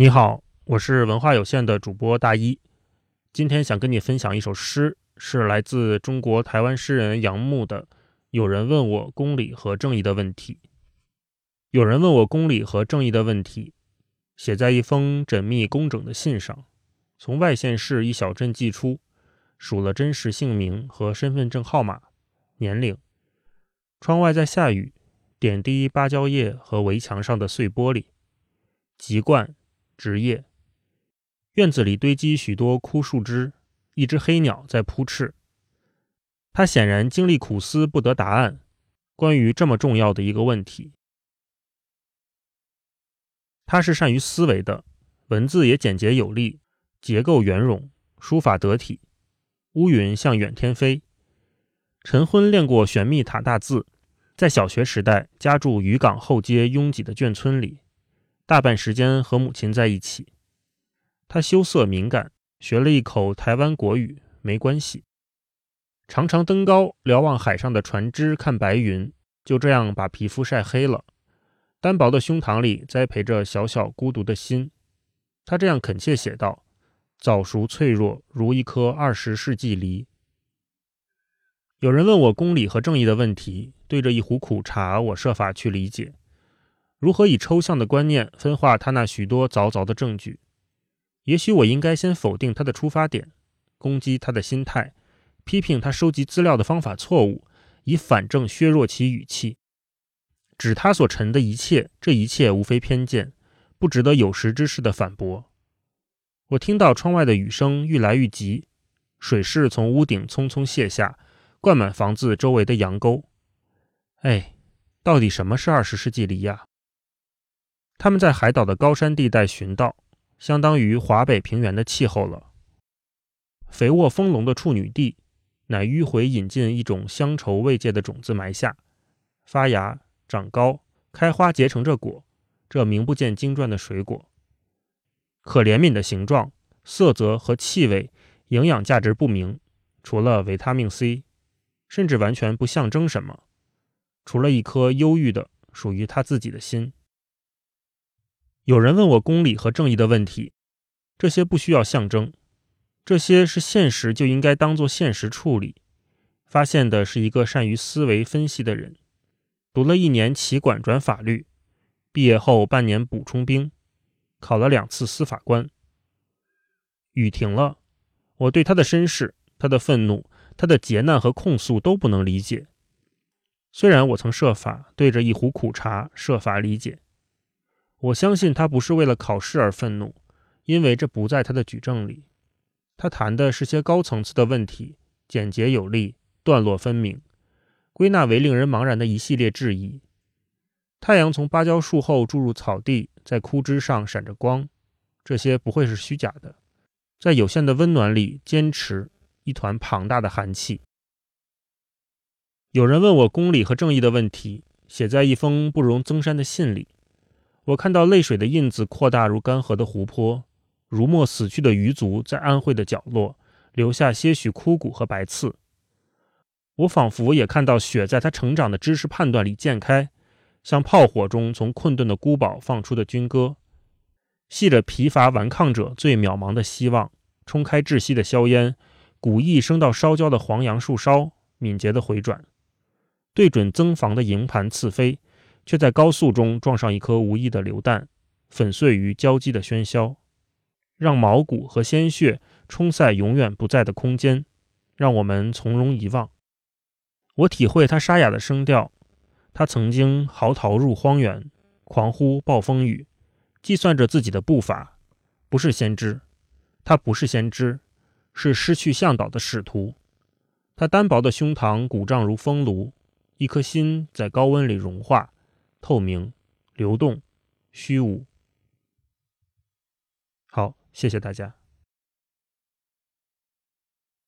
你好，我是文化有限的主播大一，今天想跟你分享一首诗，是来自中国台湾诗人杨牧的《有人问我公理和正义的问题》。有人问我公理和正义的问题，写在一封缜密工整的信上，从外县市一小镇寄出，署了真实姓名和身份证号码、年龄。窗外在下雨，点滴芭蕉叶和围墙上的碎玻璃，籍贯。职业。院子里堆积许多枯树枝，一只黑鸟在扑翅。他显然经历苦思不得答案，关于这么重要的一个问题。他是善于思维的，文字也简洁有力，结构圆融，书法得体。乌云向远天飞。陈昏练过玄秘塔大字，在小学时代家住渔港后街拥挤的眷村里。大半时间和母亲在一起，他羞涩敏感，学了一口台湾国语，没关系。常常登高瞭望海上的船只，看白云，就这样把皮肤晒黑了。单薄的胸膛里栽培着小小孤独的心。他这样恳切写道：“早熟脆弱，如一颗二十世纪梨。”有人问我公理和正义的问题，对着一壶苦茶，我设法去理解。如何以抽象的观念分化他那许多凿凿的证据？也许我应该先否定他的出发点，攻击他的心态，批评他收集资料的方法错误，以反证削弱其语气，指他所陈的一切，这一切无非偏见，不值得有识之士的反驳。我听到窗外的雨声愈来愈急，水势从屋顶匆匆泻下，灌满房子周围的羊沟。哎，到底什么是二十世纪梨呀？他们在海岛的高山地带寻到，相当于华北平原的气候了。肥沃丰隆的处女地，乃迂回引进一种乡愁慰藉的种子埋下，发芽、长高、开花，结成这果。这名不见经传的水果，可怜悯的形状、色泽和气味，营养价值不明，除了维他命 C，甚至完全不象征什么，除了一颗忧郁的属于他自己的心。有人问我公理和正义的问题，这些不需要象征，这些是现实就应该当做现实处理。发现的是一个善于思维分析的人，读了一年企管转法律，毕业后半年补充兵，考了两次司法官。雨停了，我对他的身世、他的愤怒、他的劫难和控诉都不能理解，虽然我曾设法对着一壶苦茶设法理解。我相信他不是为了考试而愤怒，因为这不在他的举证里。他谈的是些高层次的问题，简洁有力，段落分明，归纳为令人茫然的一系列质疑。太阳从芭蕉树后注入草地，在枯枝上闪着光，这些不会是虚假的。在有限的温暖里坚持一团庞大的寒气。有人问我公理和正义的问题，写在一封不容增删的信里。我看到泪水的印子扩大如干涸的湖泊，如没死去的鱼族在安徽的角落留下些许枯骨和白刺。我仿佛也看到雪在他成长的知识判断里溅开，像炮火中从困顿的孤堡放出的军歌，系着疲乏顽抗者最渺茫的希望，冲开窒息的硝烟，古意升到烧焦的黄杨树梢，敏捷的回转，对准增防的营盘刺飞。却在高速中撞上一颗无意的榴弹，粉碎于交击的喧嚣，让毛骨和鲜血冲塞永远不在的空间，让我们从容遗忘。我体会他沙哑的声调，他曾经嚎啕入荒原，狂呼暴风雨，计算着自己的步伐，不是先知，他不是先知，是失去向导的使徒。他单薄的胸膛鼓胀如风炉，一颗心在高温里融化。透明、流动、虚无。好，谢谢大家。